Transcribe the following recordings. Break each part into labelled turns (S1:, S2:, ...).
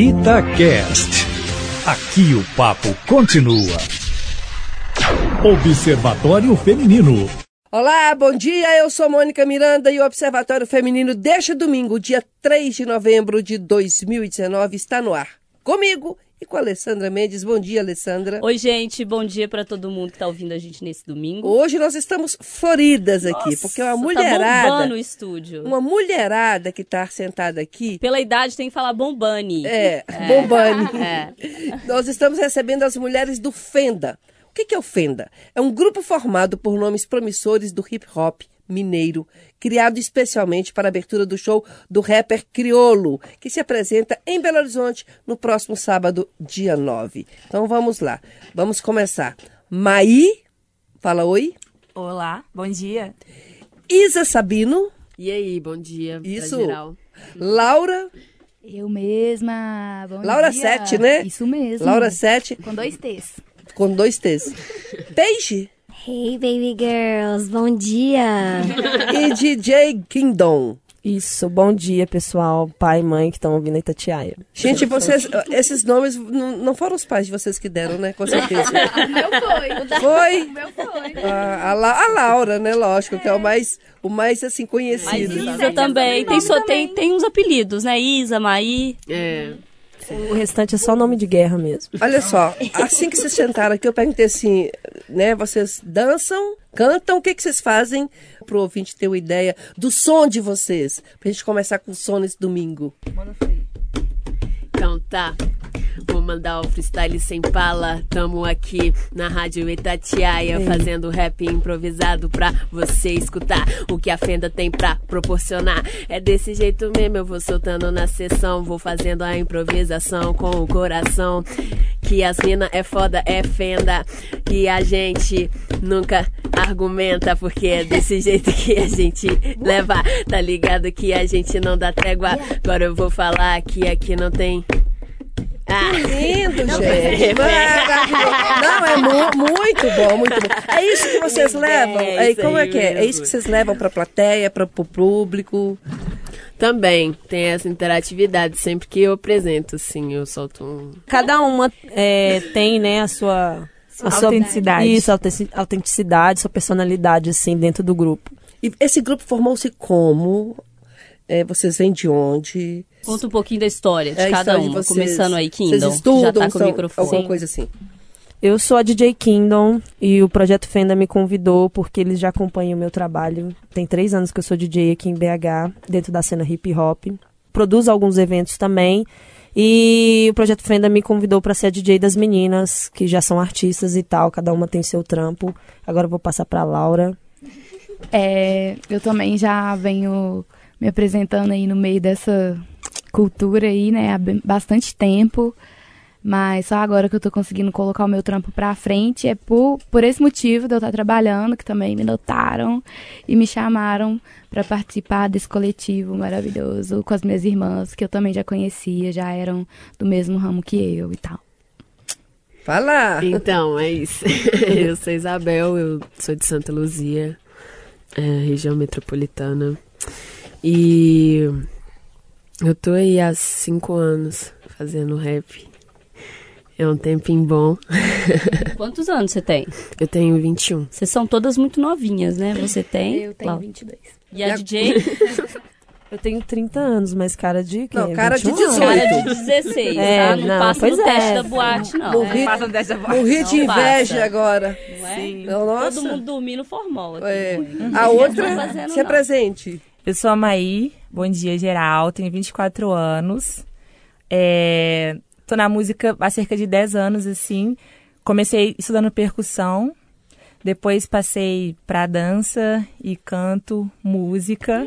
S1: Itacast. Aqui o papo continua. Observatório Feminino.
S2: Olá, bom dia. Eu sou Mônica Miranda e o Observatório Feminino deste domingo, dia 3 de novembro de 2019, está no ar. Comigo e com a Alessandra Mendes. Bom dia, Alessandra.
S3: Oi, gente. Bom dia para todo mundo que está ouvindo a gente nesse domingo.
S2: Hoje nós estamos floridas aqui,
S3: Nossa,
S2: porque é uma
S3: Tá
S2: mulherada.
S3: bombando o estúdio.
S2: uma mulherada que está sentada aqui.
S3: Pela idade tem que falar bombani.
S2: É, bombane.
S3: É.
S2: Nós estamos recebendo as mulheres do Fenda. O que que é o Fenda? É um grupo formado por nomes promissores do hip hop mineiro, criado especialmente para a abertura do show do rapper Criolo, que se apresenta em Belo Horizonte no próximo sábado, dia 9. Então vamos lá. Vamos começar. Maí, fala oi.
S4: Olá, bom dia.
S2: Isa Sabino,
S5: E aí, bom dia.
S2: Isso.
S5: geral.
S2: Laura,
S6: Eu mesma. Bom
S2: Laura
S6: dia.
S2: Sete, né?
S6: Isso mesmo.
S2: Laura 7,
S6: Com dois T's.
S2: com dois T's. Paige
S7: Hey, baby girls, bom dia!
S2: e DJ Kingdom.
S8: Isso, bom dia, pessoal, pai e mãe que estão ouvindo a Itatiaia.
S2: Gente, vocês, esses nomes não, não foram os pais de vocês que deram, né? Com certeza.
S6: O meu foi. O da...
S2: Foi
S6: O meu foi.
S2: a, a, La- a Laura, né? Lógico, que é o mais, o mais assim,
S3: Mas
S2: conhecido.
S3: Isa também. Tem, só, tem, tem uns apelidos, né? Isa, Maí.
S5: É.
S8: O restante é só nome de guerra mesmo.
S2: Olha só, assim que vocês sentaram aqui, eu perguntei assim, né? Vocês dançam, cantam, o que, que vocês fazem pro ouvinte ter uma ideia do som de vocês? Pra gente começar com o som nesse domingo.
S5: Então tá. Mandar o freestyle sem pala. Tamo aqui na Rádio Itatiaia fazendo rap improvisado pra você escutar o que a Fenda tem pra proporcionar. É desse jeito mesmo, eu vou soltando na sessão, vou fazendo a improvisação com o coração. Que as mina é foda, é Fenda. E a gente nunca argumenta, porque é desse jeito que a gente leva. Tá ligado que a gente não dá trégua. Agora eu vou falar que aqui não tem. Ah.
S2: Lindo, gente. Maravilhoso. Não, é mu- muito bom, muito bom. É isso que vocês levam?
S5: É
S2: É,
S5: isso
S2: como
S5: aí
S2: é que é? É isso que vocês levam pra plateia, pra, pro público?
S5: Também tem essa interatividade. Sempre que eu apresento, assim, eu solto um.
S8: Cada uma é, tem, né, a sua... A sua
S4: Autenticidade.
S8: Isso, autentici- autenticidade, sua personalidade, assim, dentro do grupo.
S2: E esse grupo formou-se como? É, vocês vêm de onde?
S3: Conta um pouquinho da história de
S2: É
S3: cada
S2: vocês.
S3: Começando aí, Kingdom.
S2: Vocês estudam,
S3: já tá com
S2: são-
S3: o microfone.
S2: alguma coisa assim.
S8: Eu sou a DJ Kingdom e o Projeto Fenda me convidou porque eles já acompanham o meu trabalho. Tem três anos que eu sou DJ aqui em BH, dentro da cena hip hop. Produzo alguns eventos também. E o Projeto Fenda me convidou para ser a DJ das meninas, que já são artistas e tal, cada uma tem seu trampo. Agora eu vou passar para Laura.
S6: É, eu também já venho me apresentando aí no meio dessa cultura aí, né? Há bastante tempo. Mas só agora que eu tô conseguindo colocar o meu trampo pra frente. É por, por esse motivo de eu estar trabalhando, que também me notaram e me chamaram pra participar desse coletivo maravilhoso com as minhas irmãs, que eu também já conhecia, já eram do mesmo ramo que eu e tal.
S2: Fala!
S5: Então, é isso. eu sou Isabel, eu sou de Santa Luzia, é, região metropolitana. E eu tô aí há cinco anos fazendo rap. É um tempinho bom.
S3: Quantos anos você tem?
S5: Eu tenho 21.
S3: Vocês são todas muito novinhas, né? Você tem?
S6: Eu tenho
S3: Lau-
S6: 22.
S3: E a DJ?
S8: Eu tenho 30 anos, mas cara de quê?
S2: Não, cara de
S8: 21 anos.
S3: Cara de 16,
S8: É,
S3: tá? Não,
S8: não,
S3: passa no teste
S8: é.
S3: da boate, não.
S2: Morri,
S4: Passa dessa voz.
S2: morri de
S3: Não
S2: inveja
S3: passa.
S2: agora.
S3: Não é?
S2: Não, Nossa.
S3: Todo mundo dormindo formol aqui.
S2: É.
S3: Não
S2: A outra, se
S3: não.
S2: apresente.
S4: Eu sou a Maí, bom dia geral, tenho 24 anos. É, tô na música há cerca de 10 anos, assim. Comecei estudando percussão, depois passei pra dança e canto, música.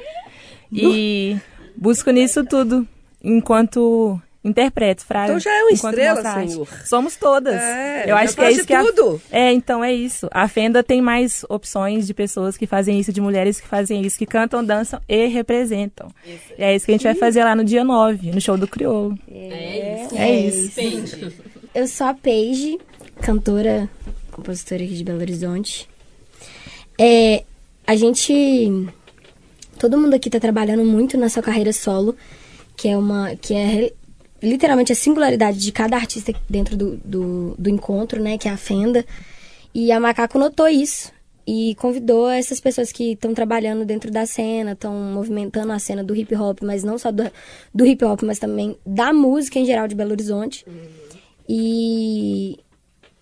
S4: E busco nisso tudo, enquanto interpreto, fra...
S2: Então já é uma
S4: enquanto
S2: estrela, senhor.
S4: Somos todas.
S2: É,
S4: Eu acho que é isso que a...
S2: tudo.
S4: É, então é isso. A Fenda tem mais opções de pessoas que fazem isso, de mulheres que fazem isso, que cantam, dançam e representam. E é isso que a gente vai fazer lá no dia 9, no show do Crioulo.
S3: É isso.
S4: É isso.
S3: Depende.
S7: Eu sou a Paige, cantora, compositora aqui de Belo Horizonte. É, a gente. Todo mundo aqui tá trabalhando muito na sua carreira solo, que é uma. que é literalmente a singularidade de cada artista dentro do, do, do encontro, né? Que é a Fenda. E a Macaco notou isso e convidou essas pessoas que estão trabalhando dentro da cena, estão movimentando a cena do hip hop, mas não só do, do hip hop, mas também da música em geral de Belo Horizonte. E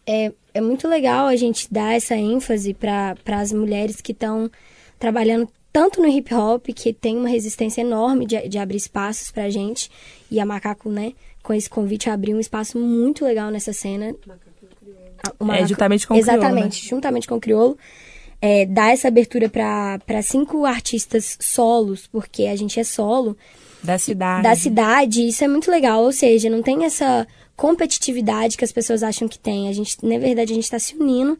S7: é, é muito legal a gente dar essa ênfase para as mulheres que estão trabalhando tanto no hip hop, que tem uma resistência enorme de, de abrir espaços pra gente, e a Macaco, né, com esse convite, abriu um espaço muito legal nessa cena.
S4: Uma, é, juntamente com o
S7: Exatamente,
S4: Criolo,
S7: né? juntamente com o Criolo. É, dar essa abertura para cinco artistas solos, porque a gente é solo.
S4: Da cidade.
S7: Da cidade, isso é muito legal. Ou seja, não tem essa competitividade que as pessoas acham que tem. A gente, na verdade, a gente está se unindo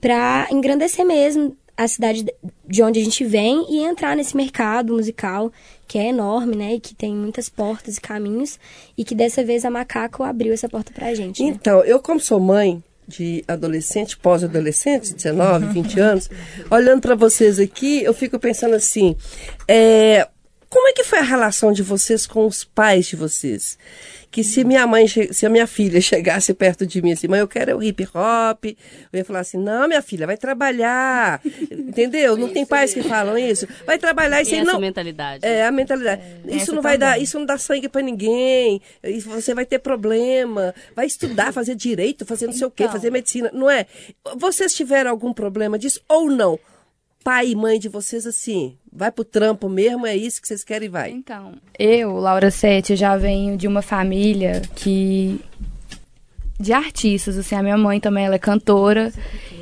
S7: para engrandecer mesmo a cidade de onde a gente vem e entrar nesse mercado musical que é enorme, né? E que tem muitas portas e caminhos. E que dessa vez a Macaco abriu essa porta pra gente. Né?
S2: Então, eu como sou mãe de adolescente, pós-adolescente, 19, 20 anos, olhando para vocês aqui, eu fico pensando assim, é, como é que foi a relação de vocês com os pais de vocês? que se minha mãe, se a minha filha chegasse perto de mim assim, mãe, eu quero o hip hop, eu ia falar assim, não, minha filha, vai trabalhar, entendeu? Não tem pais que falam isso, vai trabalhar
S5: isso
S2: aí não.
S5: mentalidade.
S2: É a mentalidade. É, isso não vai também. dar, isso não dá sangue para ninguém. Você vai ter problema, vai estudar, fazer direito, fazer não sei o quê, então. fazer medicina, não é? Vocês tiveram algum problema disso ou não? Pai e mãe de vocês assim? Vai pro trampo mesmo, é isso que vocês querem e vai?
S6: Então, eu, Laura Sete, já venho de uma família que de artistas, assim, a minha mãe também, ela é cantora.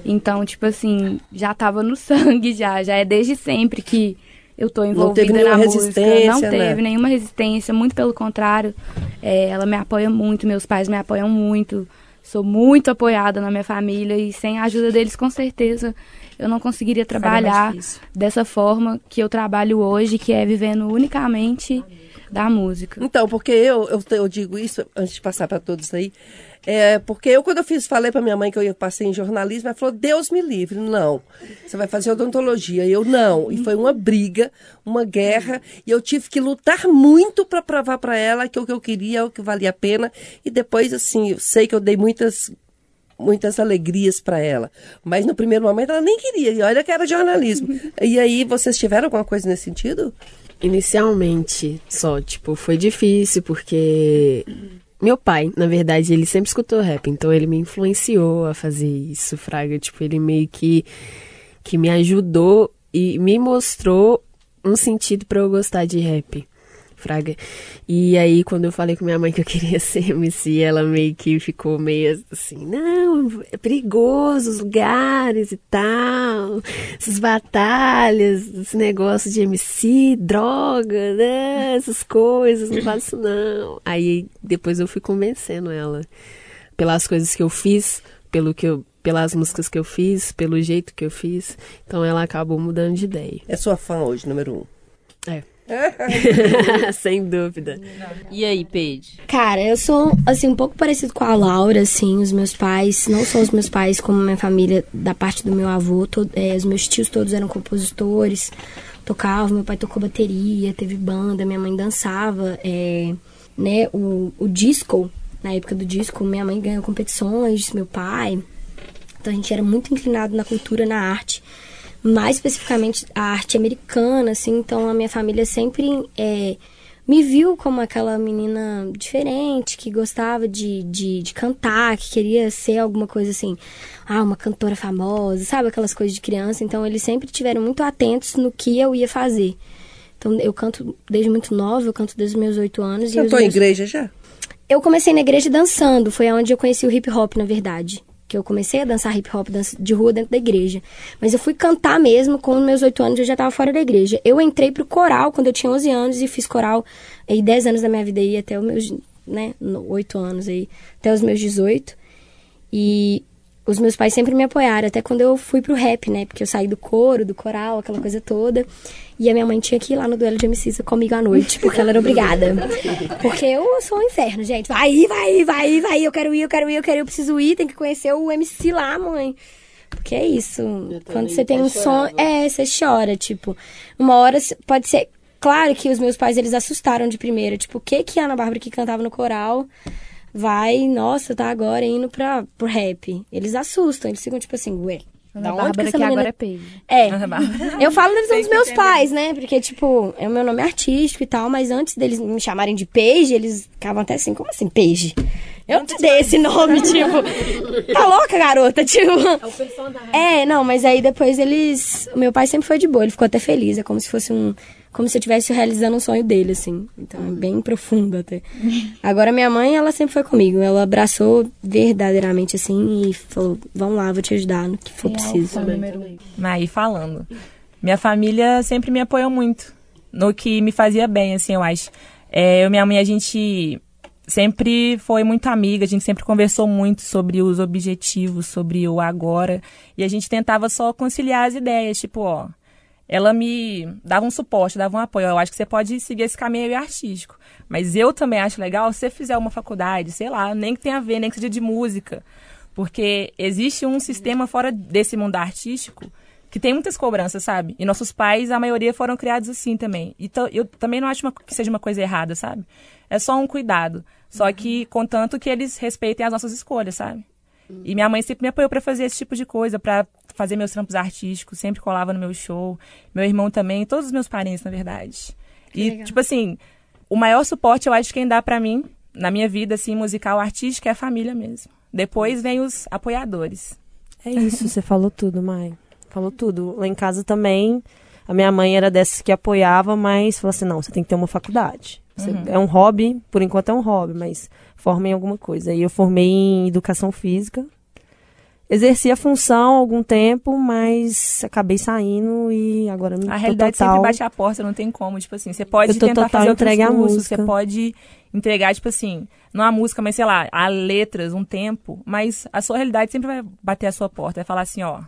S6: Então, tipo assim, já tava no sangue já, já é desde sempre que eu tô envolvida
S2: não teve
S6: na
S2: música.
S6: Não
S2: né?
S6: teve nenhuma resistência, muito pelo contrário. É, ela me apoia muito, meus pais me apoiam muito. Sou muito apoiada na minha família e sem a ajuda deles, com certeza, eu não conseguiria trabalhar dessa forma que eu trabalho hoje, que é vivendo unicamente da música.
S2: Então, porque eu, eu, eu digo isso, antes de passar para todos aí, é, porque eu, quando eu fiz, falei para minha mãe que eu ia passar em jornalismo, ela falou, Deus me livre, não. Você vai fazer odontologia. Eu, não. E foi uma briga, uma guerra, e eu tive que lutar muito para provar para ela que o que eu queria, o que valia a pena. E depois, assim, eu sei que eu dei muitas muitas alegrias para ela. Mas no primeiro momento ela nem queria, e olha que era jornalismo. e aí, vocês tiveram alguma coisa nesse sentido?
S5: Inicialmente, só, tipo, foi difícil, porque meu pai, na verdade, ele sempre escutou rap, então ele me influenciou a fazer isso, Fraga. Tipo, ele meio que, que me ajudou e me mostrou um sentido para eu gostar de rap. Fraga. E aí, quando eu falei com minha mãe que eu queria ser MC, ela meio que ficou meio assim, não, é perigoso os lugares e tal, essas batalhas, esse negócio de MC, droga, né, essas coisas, não faço isso não. Aí, depois eu fui convencendo ela, pelas coisas que eu fiz, pelo que eu pelas músicas que eu fiz, pelo jeito que eu fiz. Então ela acabou mudando de ideia.
S2: É sua fã hoje, número um?
S5: É. Sem dúvida. E aí, Paige?
S7: Cara, eu sou, assim, um pouco parecido com a Laura, assim. Os meus pais, não só os meus pais, como minha família, da parte do meu avô, todo, é, os meus tios todos eram compositores, tocavam. Meu pai tocou bateria, teve banda, minha mãe dançava. É, né, o, o disco, na época do disco, minha mãe ganhou competições, meu pai. Então a gente era muito inclinado na cultura, na arte mais especificamente a arte americana, assim, então a minha família sempre é, me viu como aquela menina diferente, que gostava de, de, de, cantar, que queria ser alguma coisa assim, ah, uma cantora famosa, sabe, aquelas coisas de criança, então eles sempre tiveram muito atentos no que eu ia fazer. Então eu canto desde muito nova, eu canto desde os meus oito anos.
S2: Cantou
S7: em
S2: meus... igreja já?
S7: Eu comecei na igreja dançando, foi onde eu conheci o hip hop, na verdade que eu comecei a dançar hip hop de rua dentro da igreja. Mas eu fui cantar mesmo com meus oito anos, eu já estava fora da igreja. Eu entrei pro coral quando eu tinha 11 anos e fiz coral aí 10 anos da minha vida aí até os meus, né, 8 anos aí, até os meus 18. E os meus pais sempre me apoiaram, até quando eu fui pro rap, né? Porque eu saí do coro, do coral, aquela coisa toda. E a minha mãe tinha que ir lá no duelo de MCs comigo à noite, porque ela era obrigada. Porque eu sou um inferno, gente. Vai, vai, vai, vai, eu quero ir, eu quero ir, eu quero ir, eu preciso ir, tem que conhecer o MC lá, mãe. Porque é isso. Quando você tem um som, é, você chora, tipo, uma hora pode ser Claro que os meus pais, eles assustaram de primeira. Tipo, o que que a Ana Bárbara que cantava no coral vai, nossa, tá agora indo pra, pro rap. Eles assustam, eles ficam tipo assim, ué,
S6: Ana
S7: da onde que
S6: Bárbara,
S7: essa
S6: que
S7: menina...
S6: agora é Paige.
S7: É, eu falo da visão dos meus pais, né? Porque, tipo, é o meu nome artístico e tal, mas antes deles me chamarem de Paige, eles ficavam até assim, como assim, Paige? Eu te dei esse nome, tipo, tá louca, garota? Tipo. É o personagem. É, não, mas aí depois eles. O meu pai sempre foi de boa, ele ficou até feliz. É como se fosse um. Como se eu estivesse realizando um sonho dele, assim. Então é bem profundo até. Agora, minha mãe, ela sempre foi comigo. Ela abraçou verdadeiramente, assim, e falou: vamos lá, vou te ajudar no que for preciso.
S4: Mas aí falando. Minha família sempre me apoiou muito no que me fazia bem, assim, eu acho. É, eu e minha mãe, a gente sempre foi muito amiga, a gente sempre conversou muito sobre os objetivos, sobre o agora. E a gente tentava só conciliar as ideias, tipo, ó. Ela me dava um suporte, dava um apoio. Eu acho que você pode seguir esse caminho artístico. Mas eu também acho legal se você fizer uma faculdade, sei lá, nem que tenha a ver, nem que seja de música. Porque existe um sistema fora desse mundo artístico que tem muitas cobranças, sabe? E nossos pais, a maioria, foram criados assim também. Então, eu também não acho uma, que seja uma coisa errada, sabe? É só um cuidado. Só que, contanto que eles respeitem as nossas escolhas, sabe? E minha mãe sempre me apoiou para fazer esse tipo de coisa, para fazer meus trampos artísticos, sempre colava no meu show. Meu irmão também, todos os meus parentes, na verdade. e,
S7: legal.
S4: tipo assim, o maior suporte eu acho que quem dá para mim, na minha vida, assim, musical, artística, é a família mesmo. Depois vem os apoiadores.
S8: É isso, você falou tudo, mãe. Falou tudo. Lá em casa também, a minha mãe era dessas que apoiava, mas falou assim: não, você tem que ter uma faculdade. Você- É um hobby, por enquanto é um hobby, mas forma em alguma coisa. E eu formei em educação física. Exerci a função há algum tempo, mas acabei saindo e agora me
S4: A realidade
S8: total...
S4: sempre bate a porta, não tem como. Tipo assim, você pode
S8: Eu tô
S4: tentar
S8: total
S4: fazer outros
S8: entregue
S4: cursos,
S8: música.
S4: você pode entregar, tipo assim, não a música, mas sei lá, a letras, um tempo, mas a sua realidade sempre vai bater a sua porta, vai falar assim, ó,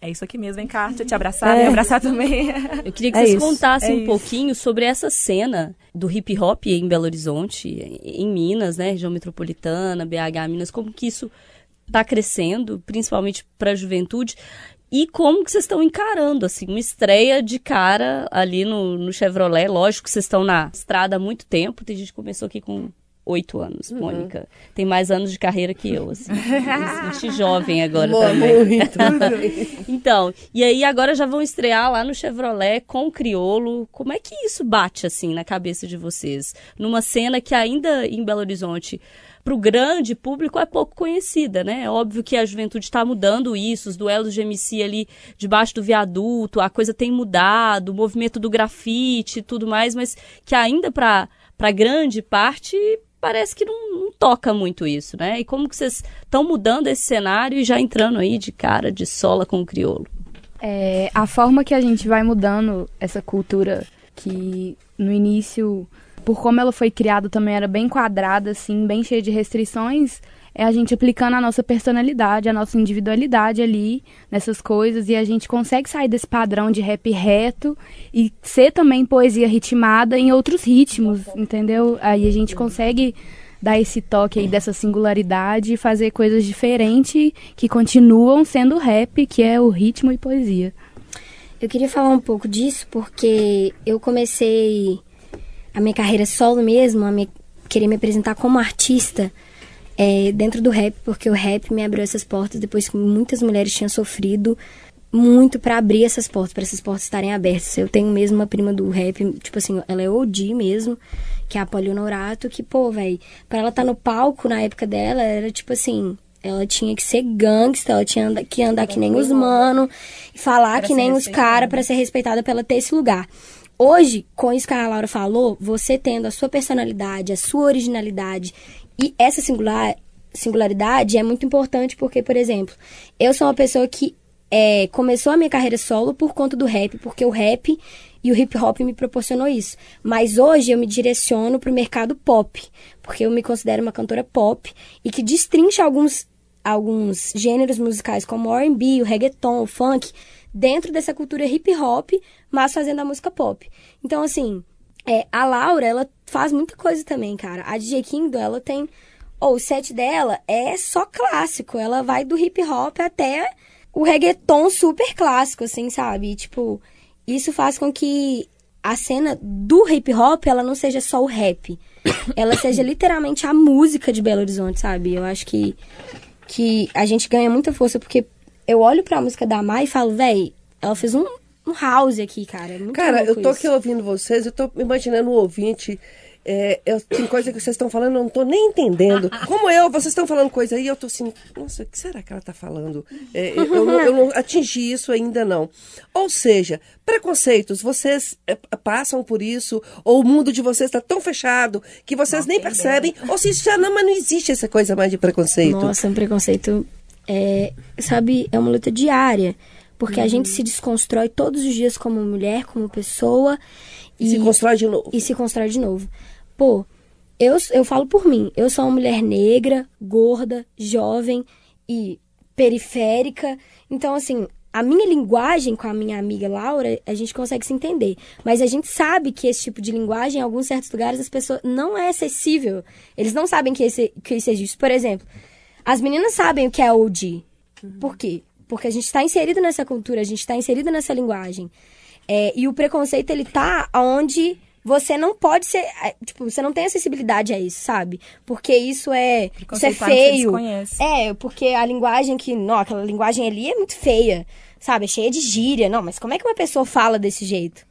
S4: é isso aqui mesmo, vem cá, deixa eu te abraçar,
S8: É.
S4: abraçar também.
S3: Eu queria que
S8: É
S3: vocês
S8: isso,
S3: contassem
S4: é
S3: um
S4: isso.
S3: pouquinho sobre essa cena do hip hop em Belo Horizonte, em Minas, né, região metropolitana, BH, Minas, como que isso está crescendo, principalmente para a juventude, e como que vocês estão encarando, assim, uma estreia de cara ali no, no Chevrolet, lógico que vocês estão na estrada há muito tempo, tem gente que começou aqui com oito anos,
S2: Uhum.
S3: Mônica, tem mais anos de carreira que eu, assim, me senti jovem agora
S2: Mo-
S3: também.
S2: Muito.
S3: Então, e aí agora já vão estrear lá no Chevrolet com o Criolo. Como é que isso bate assim na cabeça de vocês? Numa cena que ainda em Belo Horizonte para o grande público é pouco conhecida, né? É óbvio que a juventude está mudando isso, os duelos de MC ali debaixo do viaduto, a coisa tem mudado, o movimento do grafite e tudo mais, mas que ainda para grande parte parece que não, não toca muito isso, né? E como que vocês estão mudando esse cenário e já entrando aí de cara de sola com o crioulo?
S6: É, a forma que a gente vai mudando essa cultura que no início, por como ela foi criada, também era bem quadrada, assim, bem cheia de restrições, é a gente aplicando a nossa personalidade, a nossa individualidade ali nessas coisas e a gente consegue sair desse padrão de rap reto e ser também poesia ritmada em outros ritmos, entendeu? Aí a gente consegue dar esse toque aí dessa singularidade e fazer coisas diferentes que continuam sendo rap, que é o ritmo e poesia.
S7: Eu queria falar um pouco disso porque eu comecei a minha carreira solo mesmo, a me, querer me apresentar como artista é, dentro do rap, porque o rap me abriu essas portas depois que muitas mulheres tinham sofrido muito pra abrir essas portas, pra essas portas estarem abertas. Eu tenho mesmo uma prima do rap, tipo assim, ela é OG mesmo, que é a Polly Honorato, que, pô, velho, pra ela estar no palco na época dela, era tipo assim, ela tinha que ser gangsta, ela tinha que andar que nem os mano, e falar que nem os caras pra ser respeitada pra ela ter esse lugar. Hoje, com isso que a Laura falou, você tendo a sua personalidade, a sua originalidade e essa singular, singularidade é muito importante porque, por exemplo, eu sou uma pessoa que é, começou a minha carreira solo por conta do rap, porque o rap e o hip hop me proporcionou isso. Mas hoje eu me direciono pro mercado pop, porque eu me considero uma cantora pop e que destrincha alguns alguns gêneros musicais como o R&B, o reggaeton, o funk, dentro dessa cultura hip hop, mas fazendo a música pop. Então, assim, é, a Laura, ela faz muita coisa também, cara. A DJ Kingdom, ela tem... Ou o set dela é só clássico. Ela vai do hip hop até o reggaeton super clássico, assim, sabe? E, tipo, isso faz com que a cena do hip hop, ela não seja só o rap. Ela seja literalmente a música de Belo Horizonte, sabe? Eu acho que, que a gente ganha muita força porque eu olho pra música da Mai e falo, véi, ela fez um, um house aqui, cara. É
S2: Cara, eu tô
S7: isso.
S2: aqui ouvindo vocês, eu tô imaginando o ouvinte. é, eu- tem coisa que vocês estão falando, eu não tô nem entendendo. Como eu, vocês estão falando coisa aí, eu tô assim, nossa, o que será que ela tá falando? É, eu, eu não, eu não atingi isso ainda não. Ou seja, preconceitos, vocês é, passam por isso, ou o mundo de vocês está tão fechado que vocês nem percebem, ou se isso já não, mas não existe essa coisa mais de preconceito.
S7: Nossa, um preconceito é, sabe, é uma luta diária. Porque a gente se desconstrói todos os dias como mulher, como pessoa.
S2: E se constrói de novo.
S7: E se constrói de novo. Pô, eu, eu falo por mim. Eu sou uma mulher negra, gorda, jovem e periférica. Então, assim, a minha linguagem com a minha amiga Laura, a gente consegue se entender. Mas a gente sabe que esse tipo de linguagem, em alguns certos lugares, as pessoas não é acessível. Eles não sabem que, esse, que isso existe. Por exemplo, as meninas sabem o que é OG. Por quê? Porque a gente está inserido nessa cultura, a gente está inserido nessa linguagem. É, e o preconceito, ele tá onde você não pode ser. é, Tipo, você não tem acessibilidade a isso, sabe? Porque isso é. Isso é feio. É, porque a linguagem que. Não, aquela linguagem ali é muito feia. Sabe? É cheia de gíria. Não, mas como é que uma pessoa fala desse jeito?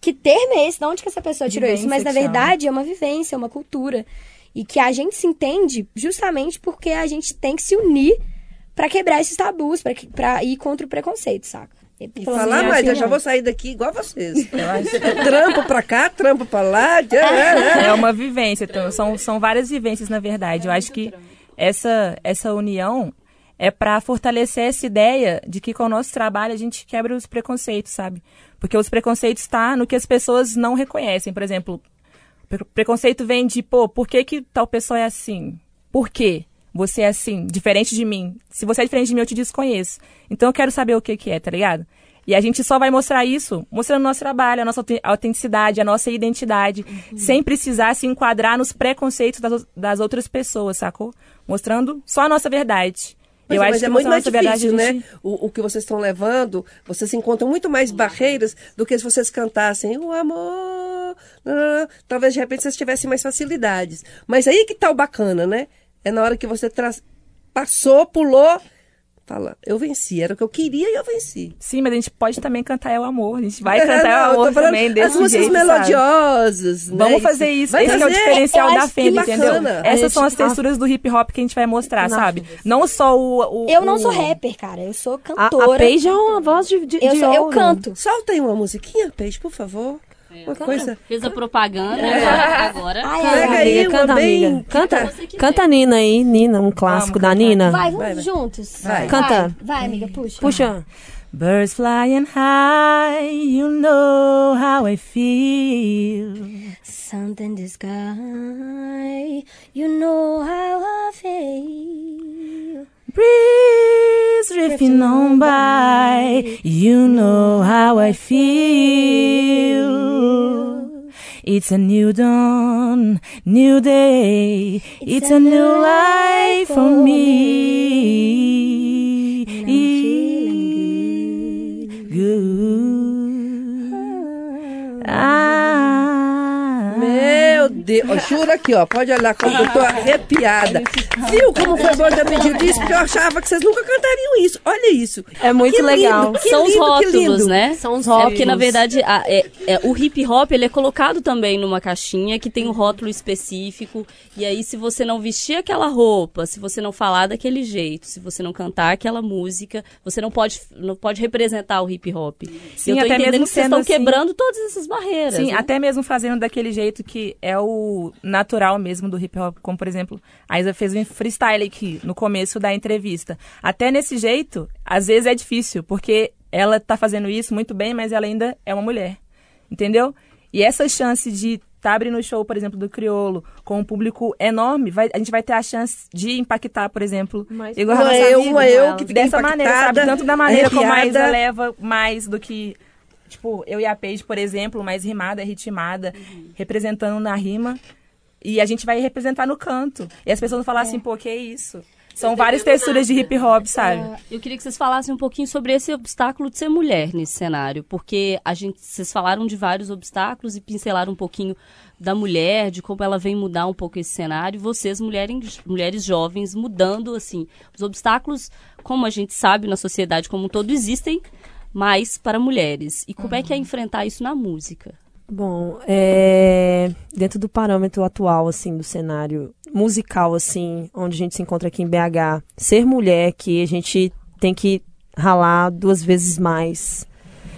S7: Que termo é esse? De onde que essa pessoa tirou isso?
S4: Vivência
S7: Mas na verdade é uma vivência, é uma cultura. E que a gente se entende justamente porque a gente tem que se unir pra quebrar esses tabus, pra ir contra o preconceito, saca?
S2: E falar mais, eu já vou sair daqui igual vocês. trampo pra cá, trampo pra lá.
S4: É uma vivência, então, são, são várias vivências, na verdade. Eu acho que essa, essa união é para fortalecer essa ideia de que com o nosso trabalho a gente quebra os preconceitos, sabe? Porque os preconceitos estão no que as pessoas não reconhecem. Por exemplo, preconceito vem de, pô, por que, que tal pessoa é assim? Por quê? Você é assim, diferente de mim. Se você é diferente de mim, eu te desconheço. Então eu quero saber o que, que é, tá ligado? E a gente só vai mostrar isso mostrando o nosso trabalho, a nossa auten- autenticidade, a nossa identidade, sem precisar se enquadrar nos preconceitos das, das outras pessoas, sacou? Mostrando só a nossa verdade.
S2: Mas,
S4: eu
S2: mas
S4: acho que
S2: é muito mais
S4: verdade,
S2: difícil,
S4: a
S2: né?
S4: gente-
S2: O, o que vocês estão levando, vocês encontram muito mais barreiras do que se vocês cantassem o amor. Talvez de repente vocês tivessem mais facilidades. Mas aí que tá o bacana, né? É na hora que você tra- passou, pulou, fala, eu venci, era o que eu queria e eu venci.
S4: Sim, mas a gente pode também cantar é o amor. A gente vai cantar é
S2: Não,
S4: o
S2: eu tô
S4: amor
S2: falando
S4: também desse
S2: As músicas
S4: jeito,
S2: melodiosas, né?
S4: Vamos fazer isso.
S2: Vai
S4: Esse que é o
S2: fazer?
S4: diferencial
S7: Eu
S4: da Fenda, entendeu? Essas
S8: A
S4: são as
S8: gente-
S4: texturas do hip hop que a gente vai mostrar, sabe? Não só o. o-
S7: Eu não
S4: o-
S7: sou rapper, cara. Eu sou
S8: A, a
S7: cantora.
S8: Paige é uma voz de, de,
S7: eu,
S8: de
S7: sou- eu canto.
S2: Solta aí uma musiquinha, Peixe, por favor. Uma coisa.
S3: Fez a propaganda, agora.
S7: Ai,
S2: Pega
S7: ai,
S2: aí
S8: Amiga, canta,
S2: bem-
S8: amiga. Canta, canta Nina aí, Nina, um clássico
S4: Vamos
S8: da. Nina.
S7: Vai, vamos
S2: Vai, vai.
S7: juntos.
S2: Vai.
S8: Canta.
S7: Vai, amiga, puxa.
S8: Puxa.
S4: Birds flying high, you know how I feel.
S7: Something in the sky, you know how I feel.
S4: Breeze drifting on by, you know how I feel. It's a new dawn, new day, it's, a new life for me.
S7: I'm
S4: Good. Ah.
S2: Deus, ó, juro aqui, ó, pode olhar como eu tô arrepiada. Viu como foi bom ter pedido isso? Porque eu achava que vocês nunca cantariam isso. Olha isso.
S8: É muito
S2: Que
S8: legal.
S2: lindo, que
S3: São os
S2: lindo, que
S3: rótulos,
S2: lindo.
S3: né?
S8: São os
S3: É porque,
S8: rótulos.
S3: na verdade, a- é- é, o hip hop ele é colocado também numa caixinha que tem um rótulo específico. E aí, se você não vestir aquela roupa, se você não falar daquele jeito, se você não cantar aquela música, você não pode, não pode representar o hip hop.
S4: Sim,
S3: eu tô
S4: até
S3: entendendo
S4: mesmo
S3: que vocês estão
S4: assim-
S3: quebrando todas essas barreiras.
S4: Sim,
S3: né?
S4: até mesmo fazendo daquele jeito que é o natural mesmo do hip hop, como por exemplo, a Isa fez um freestyle aqui no começo da entrevista. Até nesse jeito, às vezes é difícil, porque ela tá fazendo isso muito bem, mas ela ainda é uma mulher. Entendeu? E essa chance de estar abrindo o show, por exemplo, do Criolo, com um público enorme, vai- a gente vai ter a chance de impactar, por exemplo,
S8: Mas-
S4: igual
S2: Uma eu, uma eu que
S4: dessa maneira, sabe? Tanto da maneira como a Isa leva mais do que tipo, eu e a Paige, por exemplo, mais rimada, ritmada, representando na rima. E a gente vai representar no canto. E as pessoas vão falar assim, pô, que isso? São várias texturas de hip hop, sabe?
S3: Eu queria que vocês falassem um pouquinho sobre esse obstáculo de ser mulher nesse cenário, porque a gente, vocês falaram de vários obstáculos e pincelaram um pouquinho da mulher, de como ela vem mudar um pouco esse cenário. Vocês, mulheres, mulheres jovens, mudando assim os obstáculos, como a gente sabe na sociedade como um todo existem, mas para mulheres. E como é que é enfrentar isso na música?
S8: Bom, é, dentro do parâmetro atual, assim, do cenário musical, assim, onde a gente se encontra aqui em BH, ser mulher que a gente tem que ralar duas vezes mais.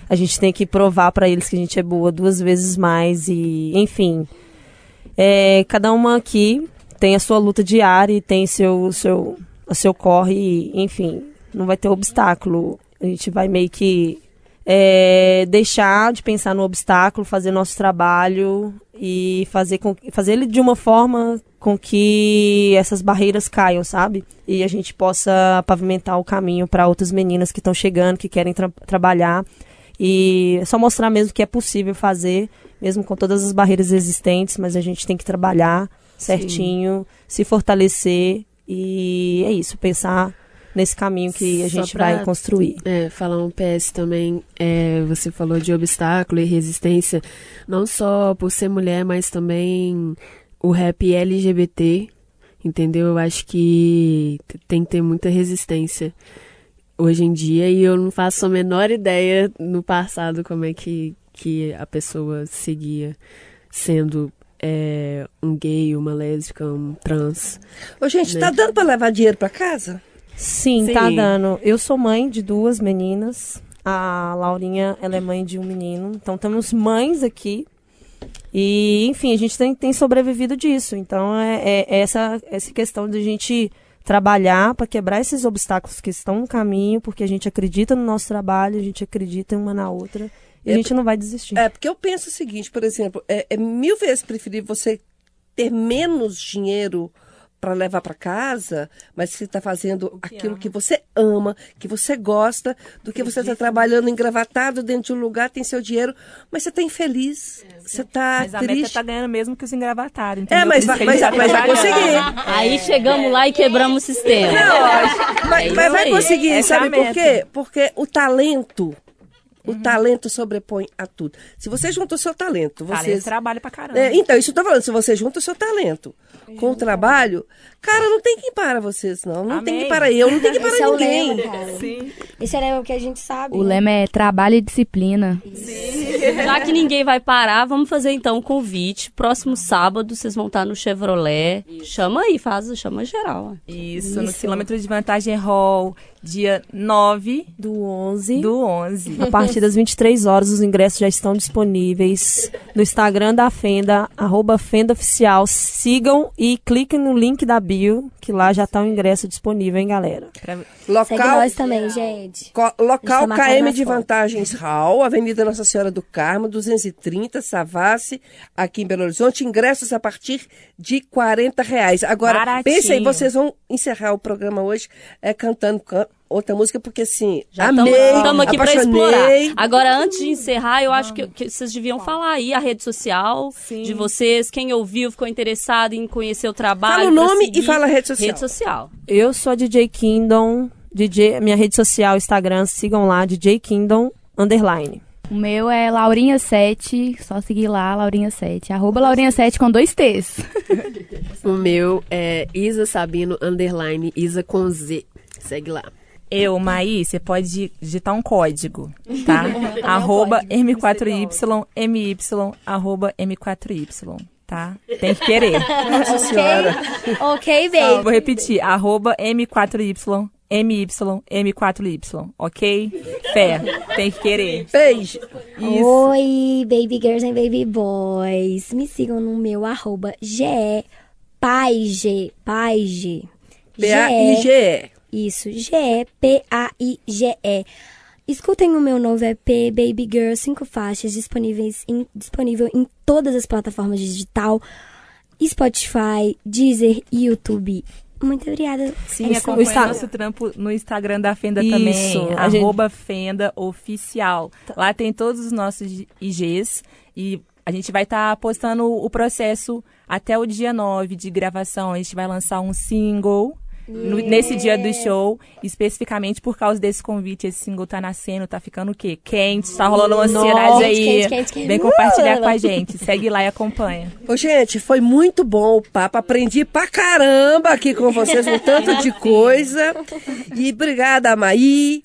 S8: A gente tem que provar para eles que a gente é boa duas vezes mais e, enfim, é, cada uma aqui tem a sua luta diária e tem seu seu o seu corre, e, enfim, não vai ter obstáculo. A gente vai meio que é, deixar de pensar no obstáculo, fazer nosso trabalho e fazer, com, fazer ele de uma forma com que essas barreiras caiam, sabe? E a gente possa pavimentar o caminho para outras meninas que estão chegando, que querem tra trabalhar. E é só mostrar mesmo que é possível fazer, mesmo com todas as barreiras existentes, mas a gente tem que trabalhar certinho, Sim. se fortalecer e é isso, pensar nesse caminho que a gente pra, vai construir.
S5: É, falar um PS também, é, você falou de obstáculo e resistência, não só por ser mulher, mas também o rap LGBT, entendeu? Eu acho que tem que ter muita resistência hoje em dia e eu não faço a menor ideia no passado como é que, que a pessoa seguia sendo é, um gay, uma lésbica, um trans.
S2: Ô, gente, né? tá dando para levar dinheiro para casa?
S8: Sim, Sim, tá dando. Eu sou mãe de duas meninas. A Laurinha, ela é mãe de um menino. Então, temos mães aqui. E, enfim, a gente tem, tem sobrevivido disso. Então, é, é, é essa, essa questão de a gente trabalhar para quebrar esses obstáculos que estão no caminho, porque a gente acredita no nosso trabalho, a gente acredita uma na outra. E é, a gente não vai desistir.
S2: É, porque eu penso o seguinte, por exemplo, é, é mil vezes preferível você ter menos dinheiro para levar para casa, mas você está fazendo que aquilo ama. que você ama, que você gosta, do que você está trabalhando engravatado dentro de um lugar, tem seu dinheiro, mas você está infeliz, é, você está triste. Mas a meta
S4: está ganhando mesmo que os engravatados.
S2: É, mas, vai, mas, mas vai conseguir.
S3: Aí chegamos lá e quebramos o sistema.
S2: Não, mas, é mas vai conseguir, Essa sabe por quê? Porque o talento o uhum. talento sobrepõe a tudo. Se você junta o seu talento, você
S4: talento trabalha pra caramba.
S2: É, então, isso eu tô falando, se você junta o seu talento com o trabalho, cara, não tem quem para vocês, não. Não Amém. tem quem para eu, não tem quem para
S7: Esse
S2: ninguém.
S7: É o lema, cara. Sim. Esse é o que a gente sabe.
S6: O né? lema é trabalho e disciplina.
S3: Sim. Já que ninguém vai parar, vamos fazer então um convite. Próximo sábado, vocês vão estar no Chevrolet. Chama aí, faz, chama geral.
S4: Isso, Isso. no quilômetro de vantagem Hall, dia 9
S8: do 11.
S4: Do 11.
S8: A partir das 23 horas, os ingressos já estão disponíveis no Instagram da Fenda, arroba Fenda Oficial. Sigam e cliquem no link da bio, que lá já está o ingresso disponível, hein, galera?
S7: Local, Segue nós também, gente.
S2: Local KM de Vantagens Hall, Avenida Nossa Senhora do Carmo, 230, Savassi, aqui em Belo Horizonte. Ingressos a partir de 40 reais. Agora, pensem, vocês vão encerrar o programa hoje é, cantando can outra música, porque assim, Já amei,
S3: estamos aqui para explorar. Agora, antes de encerrar, eu acho que, que vocês deviam falar aí a rede social Sim. de vocês, quem ouviu, ficou interessado em conhecer o trabalho.
S2: Fala o nome e fala a rede social.
S3: Rede social.
S8: Eu sou a DJ Kingdom, DJ, minha rede social, Instagram, sigam lá, DJ Kingdom, underline.
S6: O meu é Laurinha7, só seguir lá, Laurinha7. Arroba Laurinha7 com dois T's.
S5: o meu é Isa Sabino, underline, Isa com Z. Segue lá.
S4: Eu, Maí, você pode digitar um código, tá? arroba M4Y, MY, arroba M4Y, tá? Tem que querer.
S2: Nossa senhora.
S7: ok, baby.
S4: Vou repetir, arroba M4Y, MY, M4Y, ok? Fé, tem que querer.
S2: Beijo.
S7: Isso. Oi, baby girls and baby boys. Me sigam no meu arroba G Paige. Paige.
S2: P-A-I-G-E.
S7: Isso, G-E-P-A-I-G-E. Escutem o meu novo EP Baby Girl, cinco faixas, disponíveis em, disponível em todas as plataformas digital, Spotify, Deezer e YouTube. Muito obrigada.
S4: Sim, é acompanhe o nosso trampo no Instagram da Fenda Isso, também, arroba gente... Fenda Oficial. Lá tem todos os nossos IGs e a gente vai estar tá postando o processo até o dia 9 de gravação. A gente vai lançar um single no- nesse dia do show, especificamente por causa desse convite. Esse single tá nascendo, tá ficando o quê? Quente, tá rolando uma ansiedade aí.
S7: Quente, quente, quente.
S4: Vem compartilhar com a gente. Segue lá e acompanha.
S2: Ô, gente, foi muito bom o papo. Aprendi pra caramba aqui com vocês um tanto de coisa. E obrigada, Amaí,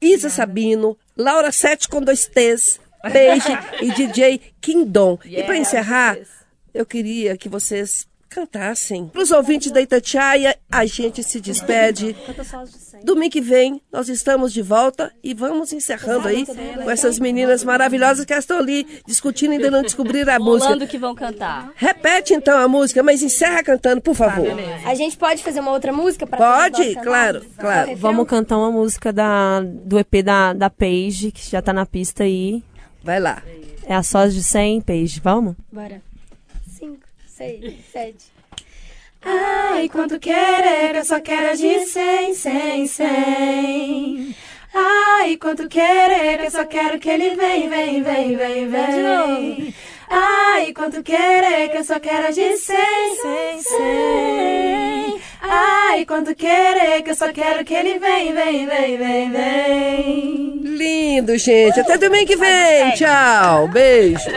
S2: Isa Sabino, Laura Sete com dois T's, Beijo e DJ Kingdom. e pra encerrar, eu queria que vocês cantassem. Para os ouvintes da Itatiaia, a gente se despede. Domingo que vem, nós estamos de volta e vamos encerrando aí com essas meninas maravilhosas que elas estão ali discutindo e ainda não descobriram a música.
S3: Rolando que vão cantar.
S2: Repete então a música, mas encerra cantando, por favor.
S7: A gente pode fazer uma outra música? Pra
S2: Pode, claro, claro.
S8: Vamos cantar uma música da, do EP da, da Paige, que já tá na pista aí.
S2: Vai lá.
S8: É a Sós de 100, Paige, vamos?
S7: Bora. Seis, sete.
S9: Ai, quanto querer, eu só quero de cem, cem, cem. Ai, quanto querer, eu só quero que ele vem, vem, vem, vem, vem. Ai, quanto querer, que eu só quero de cem, cem, cem. Ai, quanto querer, que eu só quero que ele vem, vem, vem, vem, vem.
S2: Lindo, gente. Até domingo que vem. Tchau. Beijo.